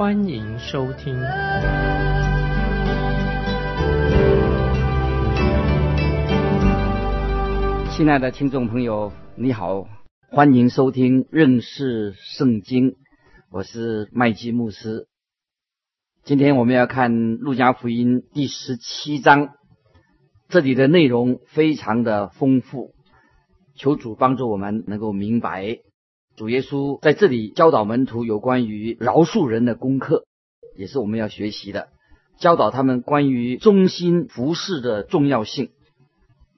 欢迎收听。亲爱的听众朋友，你好，欢迎收听认识圣经，我是麦基牧师。今天我们要看路加福音第十七章。这里的内容非常的丰富，求主帮助我们能够明白，主耶稣在这里教导门徒有关于饶恕人的功课，也是我们要学习的，教导他们关于忠心服侍的重要性。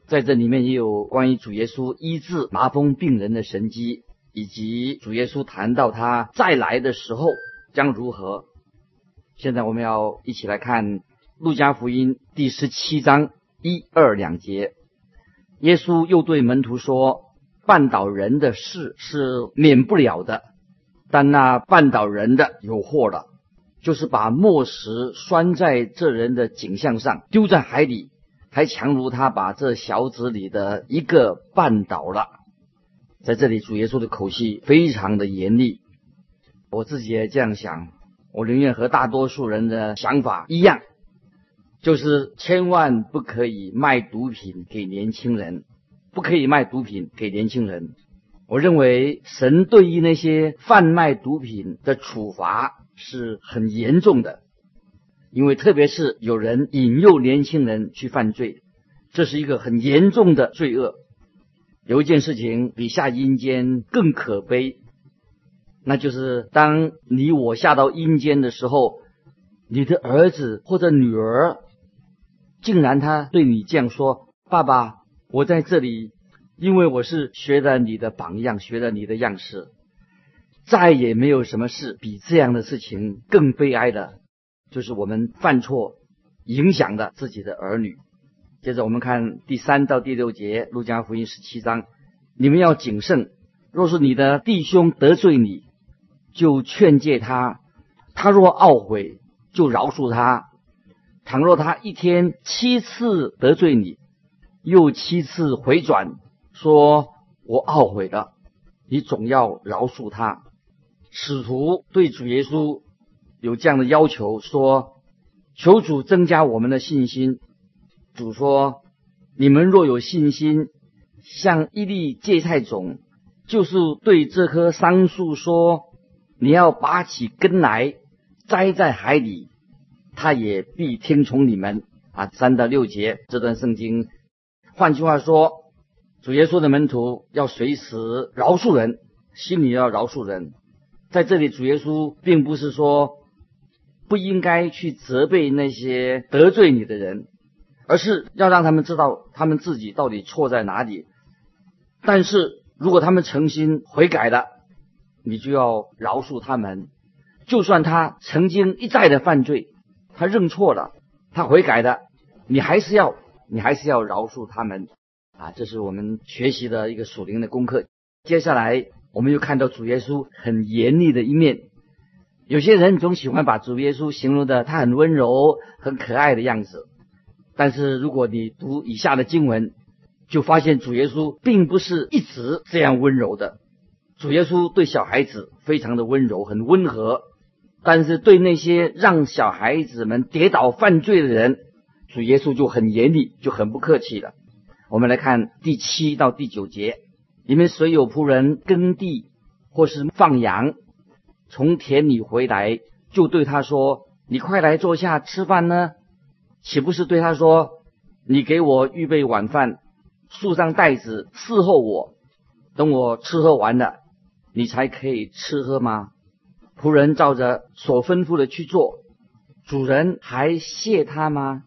在这里面也有关于主耶稣医治麻风病人的神迹，以及主耶稣谈到他再来的时候将如何。现在我们要一起来看路加福音第十七章。一二两节，耶稣又对门徒说：“绊倒人的事是免不了的，但那绊倒人的有祸了，就是把磨石拴在这人的颈项上，丢在海里，还强如他把这小子里的一个绊倒了。”在这里，主耶稣的口气非常的严厉。我自己也这样想，我宁愿和大多数人的想法一样。就是千万不可以卖毒品给年轻人，不可以卖毒品给年轻人。我认为神对于那些贩卖毒品的处罚是很严重的，因为特别是有人引诱年轻人去犯罪，这是一个很严重的罪恶。有一件事情比下阴间更可悲，那就是当你我下到阴间的时候，你的儿子或者女儿。竟然他对你这样说：“爸爸，我在这里，因为我是学了你的榜样，学了你的样式，再也没有什么事比这样的事情更悲哀的，就是我们犯错影响了自己的儿女。”接着我们看第三到第六节，《路加福音》十七章：“你们要谨慎，若是你的弟兄得罪你，就劝诫他；他若懊悔，就饶恕他。”倘若他一天七次得罪你，又七次回转，说我懊悔了，你总要饶恕他。使徒对主耶稣有这样的要求，说：求主增加我们的信心。主说：你们若有信心，像一粒芥菜种，就是对这棵桑树说：你要拔起根来，栽在海里。他也必听从你们啊！三到六节这段圣经，换句话说，主耶稣的门徒要随时饶恕人，心里要饶恕人。在这里，主耶稣并不是说不应该去责备那些得罪你的人，而是要让他们知道他们自己到底错在哪里。但是如果他们诚心悔改了，你就要饶恕他们，就算他曾经一再的犯罪。他认错了，他悔改的，你还是要，你还是要饶恕他们啊！这是我们学习的一个属灵的功课。接下来，我们又看到主耶稣很严厉的一面。有些人总喜欢把主耶稣形容的他很温柔、很可爱的样子，但是如果你读以下的经文，就发现主耶稣并不是一直这样温柔的。主耶稣对小孩子非常的温柔，很温和。但是对那些让小孩子们跌倒犯罪的人，主耶稣就很严厉，就很不客气了。我们来看第七到第九节：你们谁有仆人耕地或是放羊，从田里回来，就对他说：“你快来坐下吃饭呢？”岂不是对他说：“你给我预备晚饭，束上袋子伺候我，等我吃喝完了，你才可以吃喝吗？”仆人照着所吩咐的去做，主人还谢他吗？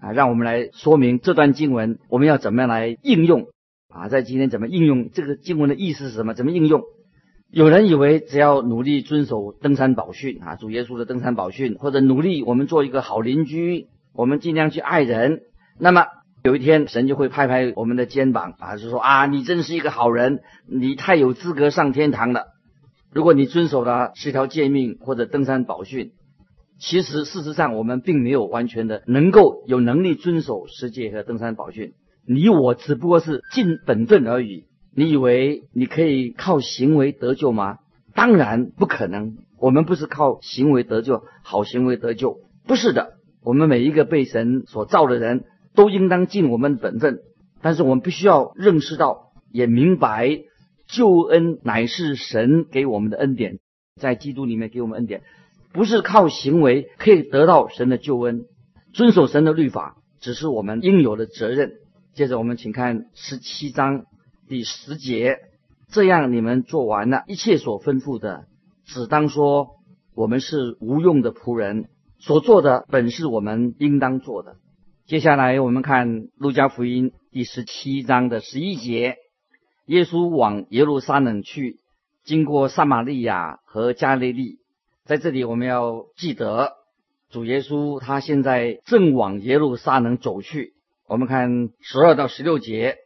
啊，让我们来说明这段经文，我们要怎么样来应用？啊，在今天怎么应用这个经文的意思是什么？怎么应用？有人以为只要努力遵守登山宝训啊，主耶稣的登山宝训，或者努力我们做一个好邻居，我们尽量去爱人，那么有一天神就会拍拍我们的肩膀啊，就说啊，你真是一个好人，你太有资格上天堂了。如果你遵守了十条诫命或者登山宝训，其实事实上我们并没有完全的能够有能力遵守十诫和登山宝训，你我只不过是尽本分而已。你以为你可以靠行为得救吗？当然不可能。我们不是靠行为得救，好行为得救，不是的。我们每一个被神所造的人都应当尽我们本分，但是我们必须要认识到，也明白救恩乃是神给我们的恩典，在基督里面给我们恩典，不是靠行为可以得到神的救恩。遵守神的律法只是我们应有的责任。接着我们请看十七章。第十节，这样你们做完了一切所吩咐的，只当说我们是无用的仆人，所做的本是我们应当做的。接下来我们看路加福音第十七章的十一节，耶稣往耶路撒冷去，经过撒玛利亚和加利利，在这里我们要记得，主耶稣他现在正往耶路撒冷走去。我们看十二到十六节。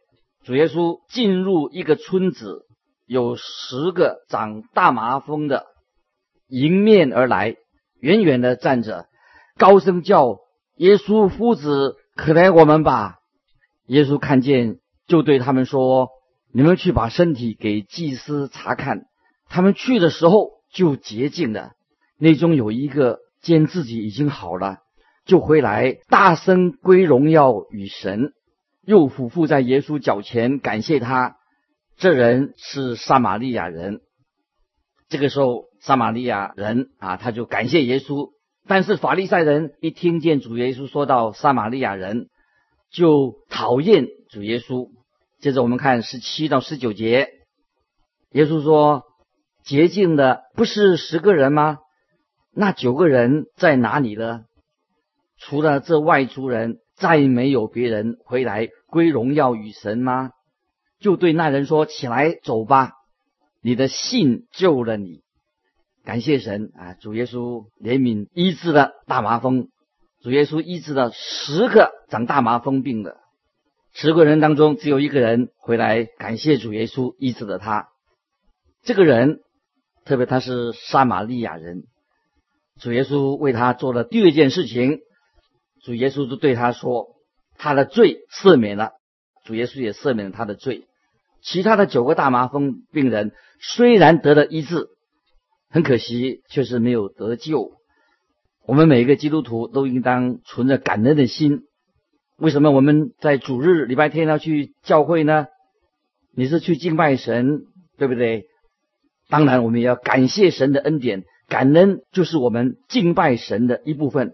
主耶稣进入一个村子，有十个长大麻风的迎面而来，远远的站着，高声叫：“耶稣夫子，可怜我们吧！”耶稣看见，就对他们说：“你们去把身体给祭司查看。”他们去的时候就洁净了。内中有一个见自己已经好了，就回来大声归荣耀与神。又俯伏在耶稣脚前感谢他。这人是撒玛利亚人。这个时候，撒玛利亚人啊，他就感谢耶稣。但是法利赛人一听见主耶稣说到撒玛利亚人，就讨厌主耶稣。接着我们看十七到十九节，耶稣说：“洁净的不是十个人吗？那九个人在哪里呢？除了这外族人。”再没有别人回来归荣耀与神吗？就对那人说：“起来走吧，你的信救了你。”感谢神啊！主耶稣怜悯医治了大麻风，主耶稣医治了十个长大麻风病的十个人当中，只有一个人回来感谢主耶稣医治了他。这个人，特别他是撒玛利亚人，主耶稣为他做了第二件事情。主耶稣就对他说：“他的罪赦免了。”主耶稣也赦免了他的罪。其他的九个大麻风病人虽然得了医治，很可惜，却是没有得救。我们每一个基督徒都应当存着感恩的心。为什么我们在主日礼拜天要去教会呢？你是去敬拜神，对不对？当然，我们也要感谢神的恩典。感恩就是我们敬拜神的一部分。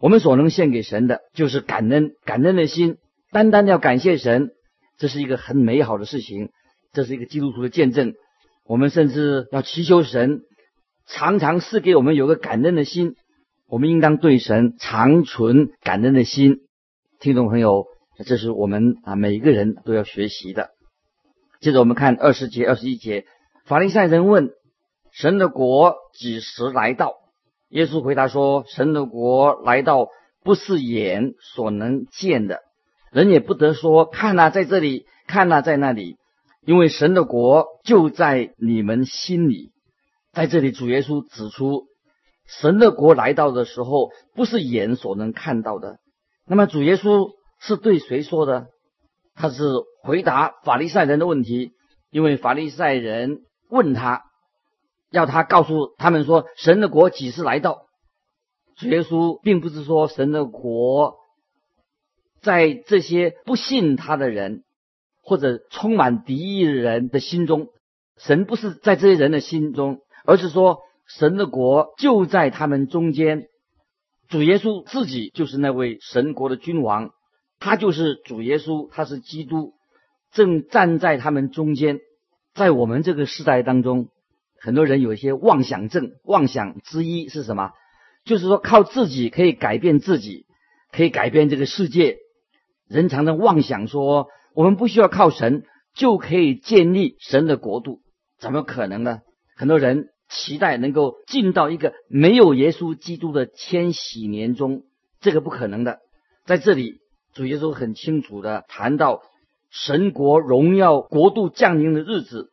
我们所能献给神的，就是感恩、感恩的心，单单要感谢神，这是一个很美好的事情，这是一个基督徒的见证。我们甚至要祈求神，常常赐给我们有个感恩的心。我们应当对神常存感恩的心。听众朋友，这是我们啊每一个人都要学习的。接着我们看二十节、二十一节，法利赛人问：神的国几时来到？耶稣回答说：“神的国来到，不是眼所能见的，人也不得说看呐，在这里看呐，在那里，因为神的国就在你们心里。在这里，主耶稣指出，神的国来到的时候，不是眼所能看到的。那么，主耶稣是对谁说的？他是回答法利赛人的问题，因为法利赛人问他。”要他告诉他们说，神的国几时来到？主耶稣并不是说神的国在这些不信他的人或者充满敌意的人的心中，神不是在这些人的心中，而是说神的国就在他们中间。主耶稣自己就是那位神国的君王，他就是主耶稣，他是基督，正站在他们中间，在我们这个时代当中。很多人有一些妄想症，妄想之一是什么？就是说靠自己可以改变自己，可以改变这个世界。人常常妄想说，我们不需要靠神就可以建立神的国度，怎么可能呢？很多人期待能够进到一个没有耶稣基督的千禧年中，这个不可能的。在这里，主耶稣很清楚的谈到神国荣耀国度降临的日子。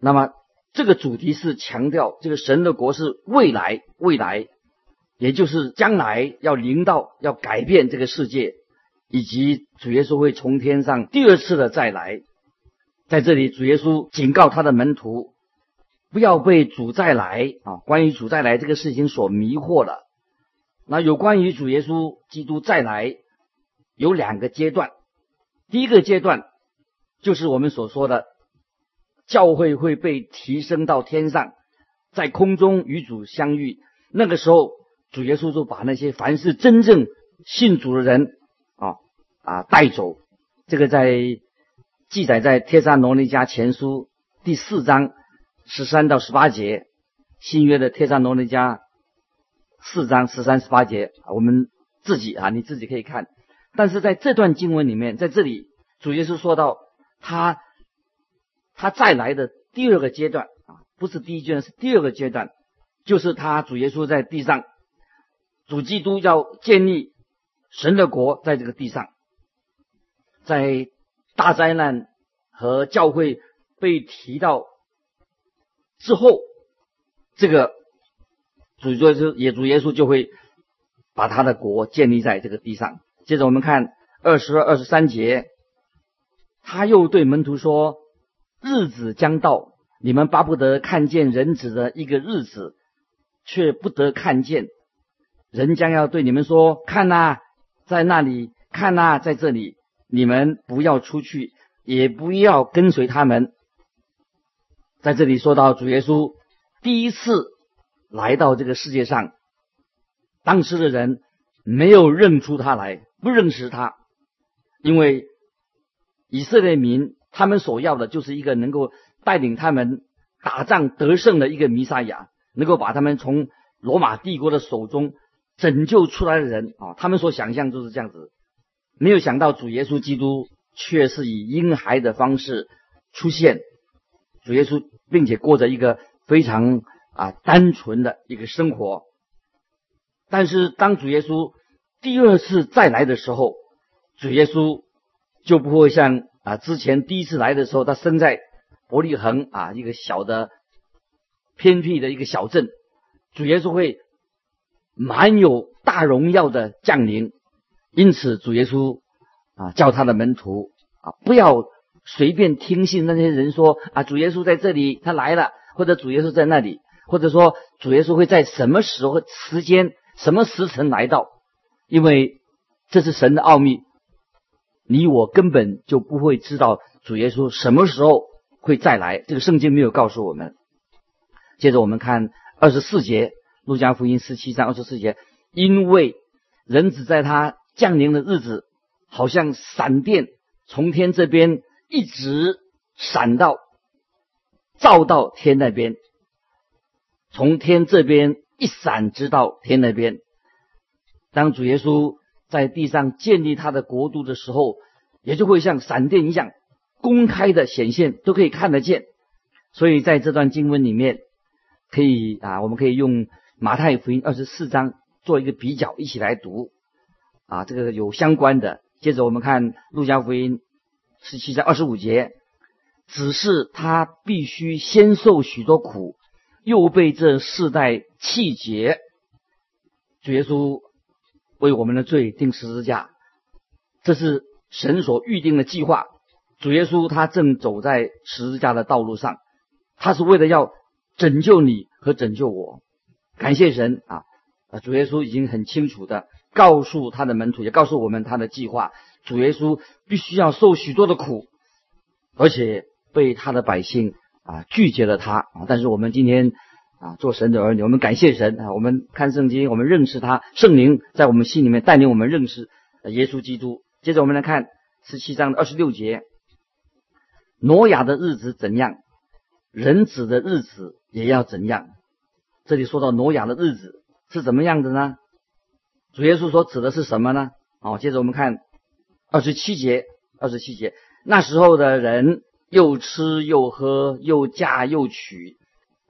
那么，这个主题是强调这个神的国是未来，未来，也就是将来要临到，要改变这个世界，以及主耶稣会从天上第二次的再来。在这里，主耶稣警告他的门徒，不要被主再来啊，关于主再来这个事情所迷惑了。那有关于主耶稣基督再来，有两个阶段。第一个阶段就是我们所说的，教会会被提升到天上，在空中与主相遇。那个时候，主耶稣就把那些凡是真正信主的人啊啊带走。这个在。记载在《帖撒罗尼迦前书》第四章十三到十八节，新约的《帖撒罗尼迦》四章十三十八节，我们自己啊，你自己可以看。但是在这段经文里面，在这里主耶稣说到他他再来的第二个阶段啊，不是第一阶段，是第二个阶段，就是他主耶稣在地上，主基督要建立神的国在这个地上，在。大灾难和教会被提到之后，这个主耶稣也主耶稣就会把他的国建立在这个地上。接着我们看二十二、二十三节，他又对门徒说：“日子将到，你们巴不得看见人子的一个日子，却不得看见。人将要对你们说：看呐，在那里；看呐，在这里。”你们不要出去，也不要跟随他们。在这里说到主耶稣第一次来到这个世界上，当时的人没有认出他来，不认识他，因为以色列民他们所要的就是一个能够带领他们打仗得胜的一个弥撒亚，能够把他们从罗马帝国的手中拯救出来的人啊，他们所想象就是这样子。没有想到主耶稣基督却是以婴孩的方式出现，主耶稣并且过着一个非常啊单纯的一个生活。但是当主耶稣第二次再来的时候，主耶稣就不会像啊之前第一次来的时候，他生在伯利恒啊一个小的偏僻的一个小镇，主耶稣会满有大荣耀的降临。因此，主耶稣啊叫他的门徒啊不要随便听信那些人说啊主耶稣在这里，他来了，或者主耶稣在那里，或者说主耶稣会在什么时候、时间、什么时辰来到，因为这是神的奥秘，你我根本就不会知道主耶稣什么时候会再来，这个圣经没有告诉我们。接着我们看二十四节，路加福音十七章二十四节，因为人子在他。降临的日子，好像闪电从天这边一直闪到，照到天那边，从天这边一闪直到天那边。当主耶稣在地上建立他的国度的时候，也就会像闪电一样公开的显现，都可以看得见。所以在这段经文里面，可以啊，我们可以用马太福音二十四章做一个比较，一起来读。啊，这个有相关的。接着我们看路加福音十七章二十五节，只是他必须先受许多苦，又被这世代气绝。主耶稣为我们的罪定十字架，这是神所预定的计划。主耶稣他正走在十字架的道路上，他是为了要拯救你和拯救我。感谢神啊！主耶稣已经很清楚的。告诉他的门徒，也告诉我们他的计划。主耶稣必须要受许多的苦，而且被他的百姓啊拒绝了他啊。但是我们今天啊做神的儿女，我们感谢神啊。我们看圣经，我们认识他，圣灵在我们心里面带领我们认识耶稣基督。接着我们来看十七章的二十六节：挪亚的日子怎样，人子的日子也要怎样。这里说到挪亚的日子是怎么样的呢？主耶稣所指的是什么呢？哦，接着我们看二十七节，二十七节，那时候的人又吃又喝，又嫁又娶，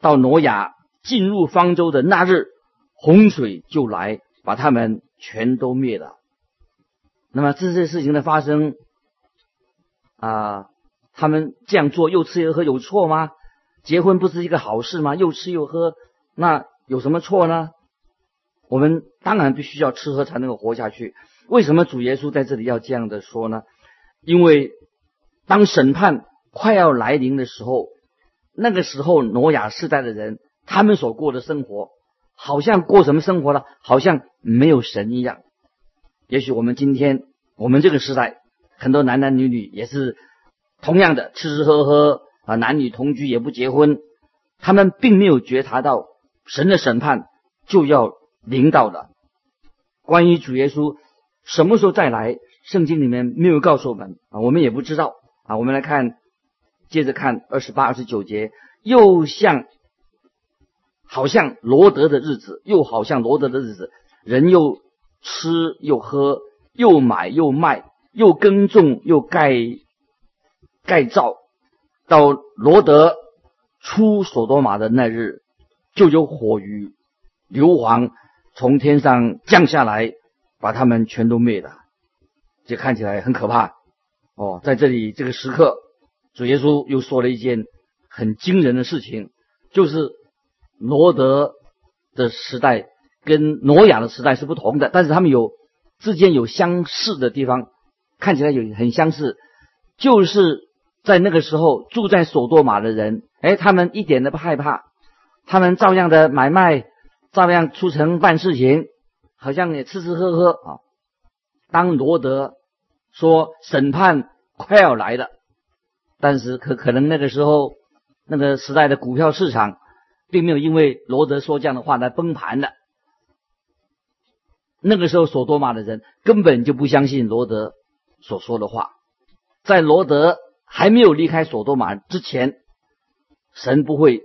到挪亚进入方舟的那日，洪水就来把他们全都灭了。那么这些事情的发生啊，他们这样做又吃又喝有错吗？结婚不是一个好事吗？又吃又喝，那有什么错呢？我们当然必须要吃喝才能够活下去。为什么主耶稣在这里要这样的说呢？因为当审判快要来临的时候，那个时候挪亚世代的人，他们所过的生活，好像过什么生活呢？好像没有神一样。也许我们今天，我们这个时代，很多男男女女也是同样的吃吃喝喝啊，男女同居也不结婚，他们并没有觉察到神的审判就要临到了。关于主耶稣什么时候再来，圣经里面没有告诉我们啊，我们也不知道啊。我们来看，接着看二十八、二十九节，又像好像罗德的日子，又好像罗德的日子，人又。吃又喝，又买又卖，又耕种又盖盖造，到罗德出所多玛的那日，就有火与硫磺从天上降下来，把他们全都灭了。这看起来很可怕哦。在这里这个时刻，主耶稣又说了一件很惊人的事情，就是罗德的时代。跟挪亚的时代是不同的，但是他们有之间有相似的地方，看起来有很相似，就是在那个时候住在索多玛的人，哎，他们一点都不害怕，他们照样的买卖，照样出城办事情，好像也吃吃喝喝啊。当罗德说审判快要来了，但是可可能那个时候那个时代的股票市场并没有因为罗德说这样的话来崩盘的。那个时候，索多玛的人根本就不相信罗德所说的话。在罗德还没有离开索多玛之前，神不会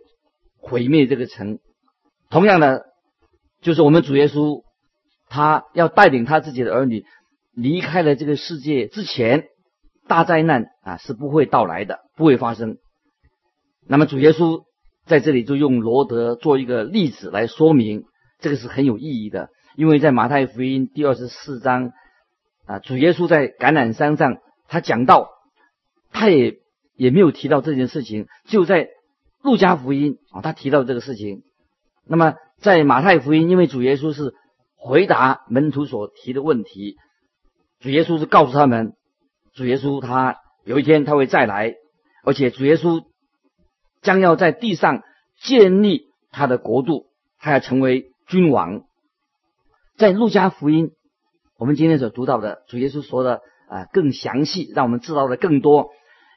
毁灭这个城。同样的，就是我们主耶稣，他要带领他自己的儿女离开了这个世界之前，大灾难啊是不会到来的，不会发生。那么主耶稣在这里就用罗德做一个例子来说明，这个是很有意义的。因为在马太福音第二十四章啊，主耶稣在橄榄山上，他讲到，他也也没有提到这件事情。就在路加福音啊，他提到这个事情。那么在马太福音，因为主耶稣是回答门徒所提的问题，主耶稣是告诉他们，主耶稣他有一天他会再来，而且主耶稣将要在地上建立他的国度，他要成为君王。在路加福音，我们今天所读到的主耶稣说的啊更详细，让我们知道的更多。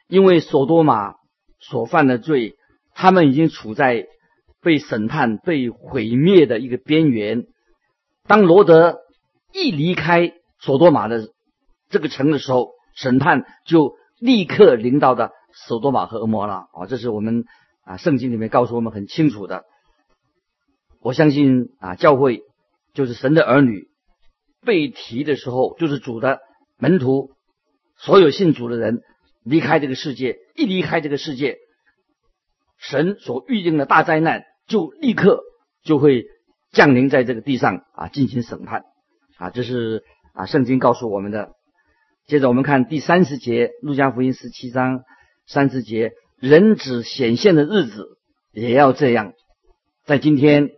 因为索多玛所犯的罪，他们已经处在被审判、被毁灭的一个边缘。当罗德一离开索多玛的这个城的时候，审判就立刻临到的索多玛和俄摩拉啊，这是我们啊圣经里面告诉我们很清楚的。我相信啊教会。就是神的儿女被提的时候，就是主的门徒，所有信主的人离开这个世界，一离开这个世界，神所预定的大灾难就立刻就会降临在这个地上啊，进行审判啊，这是啊圣经告诉我们的。接着我们看第三十节，路加福音十七章三十节，人子显现的日子也要这样，在今天，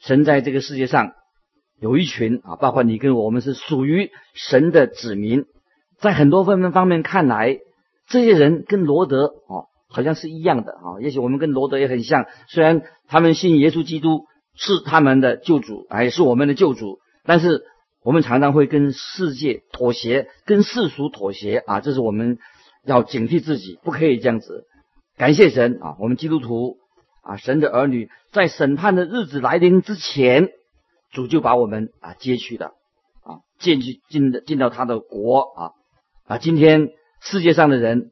神在这个世界上。有一群啊，包括你跟我们是属于神的子民，在很多方面方面看来，这些人跟罗德哦好像是一样的啊。也许我们跟罗德也很像，虽然他们信耶稣基督是他们的救主，也是我们的救主，但是我们常常会跟世界妥协，跟世俗妥协啊。这是我们要警惕自己，不可以这样子。感谢神啊，我们基督徒啊，神的儿女在审判的日子来临之前。主就把我们啊接去的啊进去进的进到他的国啊啊今天世界上的人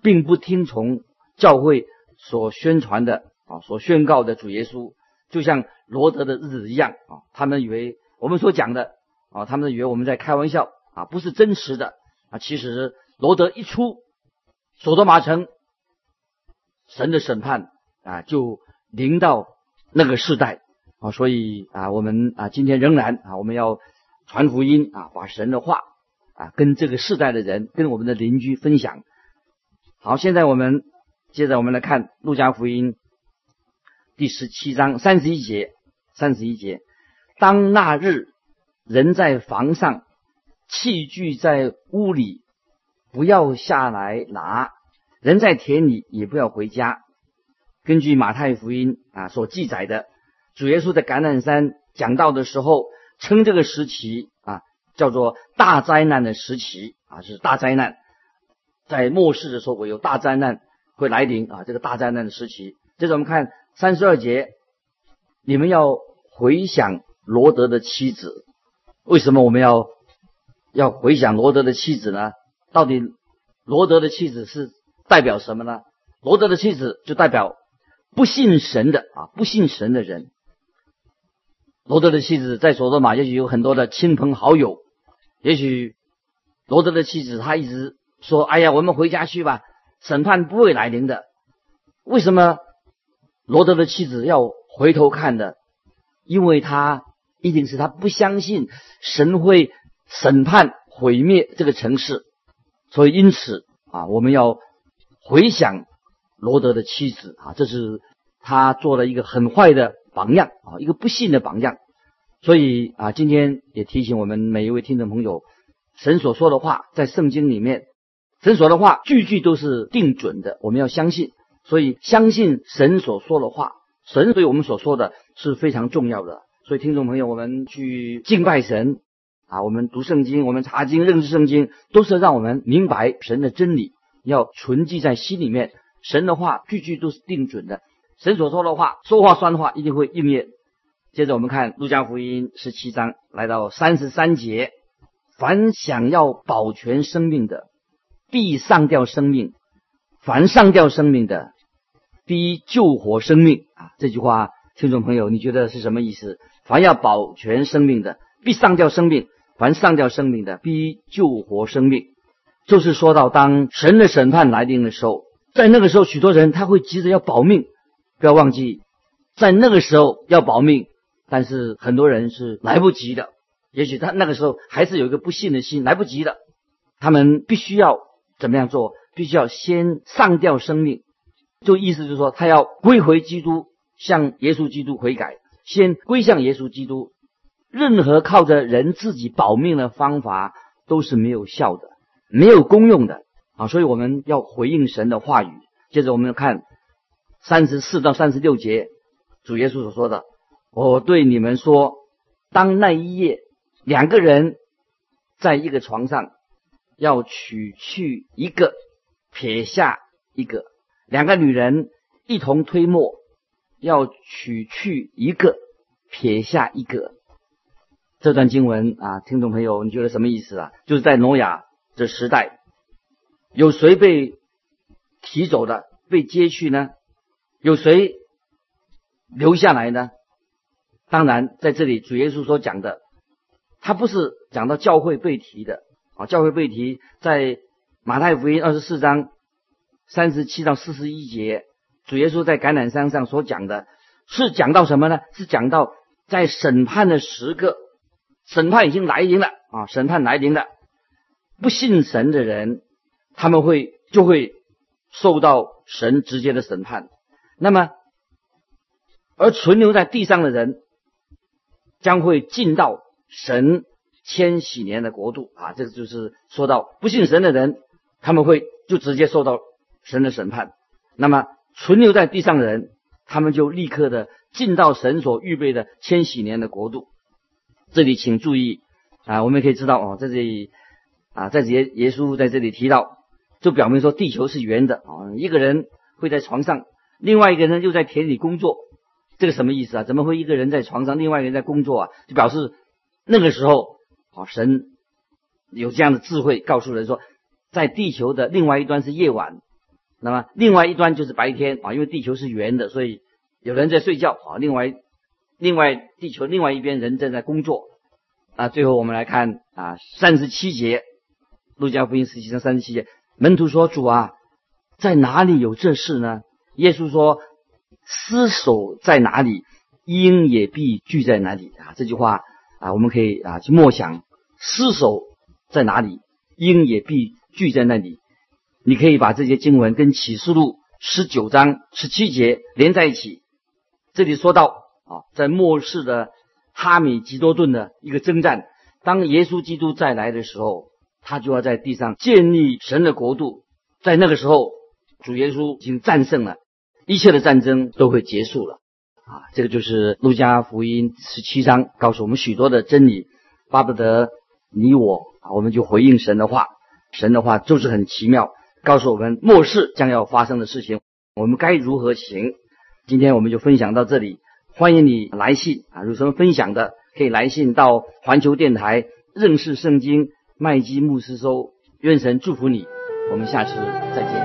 并不听从教会所宣传的啊所宣告的主耶稣，就像罗德的日子一样啊，他们以为我们所讲的啊，他们以为我们在开玩笑啊，不是真实的啊。其实罗德一出，索多玛城，神的审判啊就临到那个世代啊，所以啊，我们啊今天仍然啊，我们要传福音啊，把神的话啊跟这个世代的人，跟我们的邻居分享。好，现在我们接着我们来看路加福音第十七章三十一节，三十一节，当那日人在房上，器具在屋里，不要下来拿；人在田里，也不要回家。根据马太福音啊所记载的，主耶稣在橄榄山讲道的时候，称这个时期啊叫做大灾难的时期啊，是大灾难，在末世的时候会有大灾难会来临啊，这个大灾难的时期。接着我们看三十二节，你们要回想罗德的妻子，为什么我们要要回想罗德的妻子呢？到底罗德的妻子是代表什么呢？罗德的妻子就代表。不信神的啊，不信神的人，罗德的妻子在索多玛，也许有很多的亲朋好友。也许罗德的妻子她一直说：“哎呀，我们回家去吧，审判不会来临的。”为什么罗德的妻子要回头看的？因为他一定是他不相信神会审判毁灭这个城市，所以因此啊，我们要回想。罗德的妻子啊，这是他做了一个很坏的榜样啊，一个不幸的榜样。所以啊，今天也提醒我们每一位听众朋友，神所说的话在圣经里面，神所说的话句句都是定准的，我们要相信。所以相信神所说的话，神对我们所说的是非常重要的。所以听众朋友，我们去敬拜神啊，我们读圣经，我们查经认识圣经，都是让我们明白神的真理，要存记在心里面。神的话句句都是定准的，神所说的话，说话算的话，一定会应验。接着我们看路加福音十七章，来到三十三节：凡想要保全生命的，必上吊生命；凡上吊生命的，必救活生命。啊，这句话，听众朋友，你觉得是什么意思？凡要保全生命的，必上吊生命；凡上吊生命的，必救活生命。就是说到当神的审判来临的时候。在那个时候，许多人他会急着要保命，不要忘记，在那个时候要保命，但是很多人是来不及的。也许他那个时候还是有一个不幸的心，来不及的。他们必须要怎么样做？必须要先上吊生命，就意思就是说，他要归回基督，向耶稣基督悔改，先归向耶稣基督。任何靠着人自己保命的方法都是没有效的，没有功用的。啊，所以我们要回应神的话语。接着我们看三十四到三十六节，主耶稣所说的：“我对你们说，当那一夜两个人在一个床上，要取去一个，撇下一个；两个女人一同推磨，要取去一个，撇下一个。”这段经文啊，听众朋友，你觉得什么意思啊？就是在挪亚的时代。有谁被提走的、被接去呢？有谁留下来呢？当然，在这里主耶稣所讲的，他不是讲到教会被提的啊。教会被提在马太福音二十四章三十七到四十一节，主耶稣在橄榄山上所讲的，是讲到什么呢？是讲到在审判的时刻，审判已经来临了啊！审判来临了，不信神的人。他们会就会受到神直接的审判，那么而存留在地上的人将会进到神千禧年的国度啊！这个就是说到不信神的人，他们会就直接受到神的审判。那么存留在地上的人，他们就立刻的进到神所预备的千禧年的国度。这里请注意啊，我们也可以知道哦，在这里啊，在耶耶稣在这里提到。就表明说地球是圆的啊！一个人会在床上，另外一个人又在田里工作，这个什么意思啊？怎么会一个人在床上，另外一个人在工作啊？就表示那个时候，啊，神有这样的智慧，告诉人说，在地球的另外一端是夜晚，那么另外一端就是白天啊！因为地球是圆的，所以有人在睡觉啊，另外另外地球另外一边人正在工作啊。最后我们来看啊，三十七节，路加福音十七章三十七节。门徒说：“主啊，在哪里有这事呢？”耶稣说：“尸首在哪里，鹰也必聚在哪里啊！这句话啊，我们可以啊去默想：尸首在哪里，鹰也必聚在那里。你可以把这些经文跟启示录十九章十七节连在一起。这里说到啊，在末世的哈米吉多顿的一个征战，当耶稣基督再来的时候，他就要在地上建立神的国度。在那个时候，主耶稣已经战胜了。一切的战争都会结束了，啊，这个就是路加福音十七章告诉我们许多的真理，巴不得你我，我们就回应神的话，神的话就是很奇妙，告诉我们末世将要发生的事情，我们该如何行。今天我们就分享到这里，欢迎你来信啊，有什么分享的可以来信到环球电台认识圣经麦基牧师收，愿神祝福你，我们下次再见。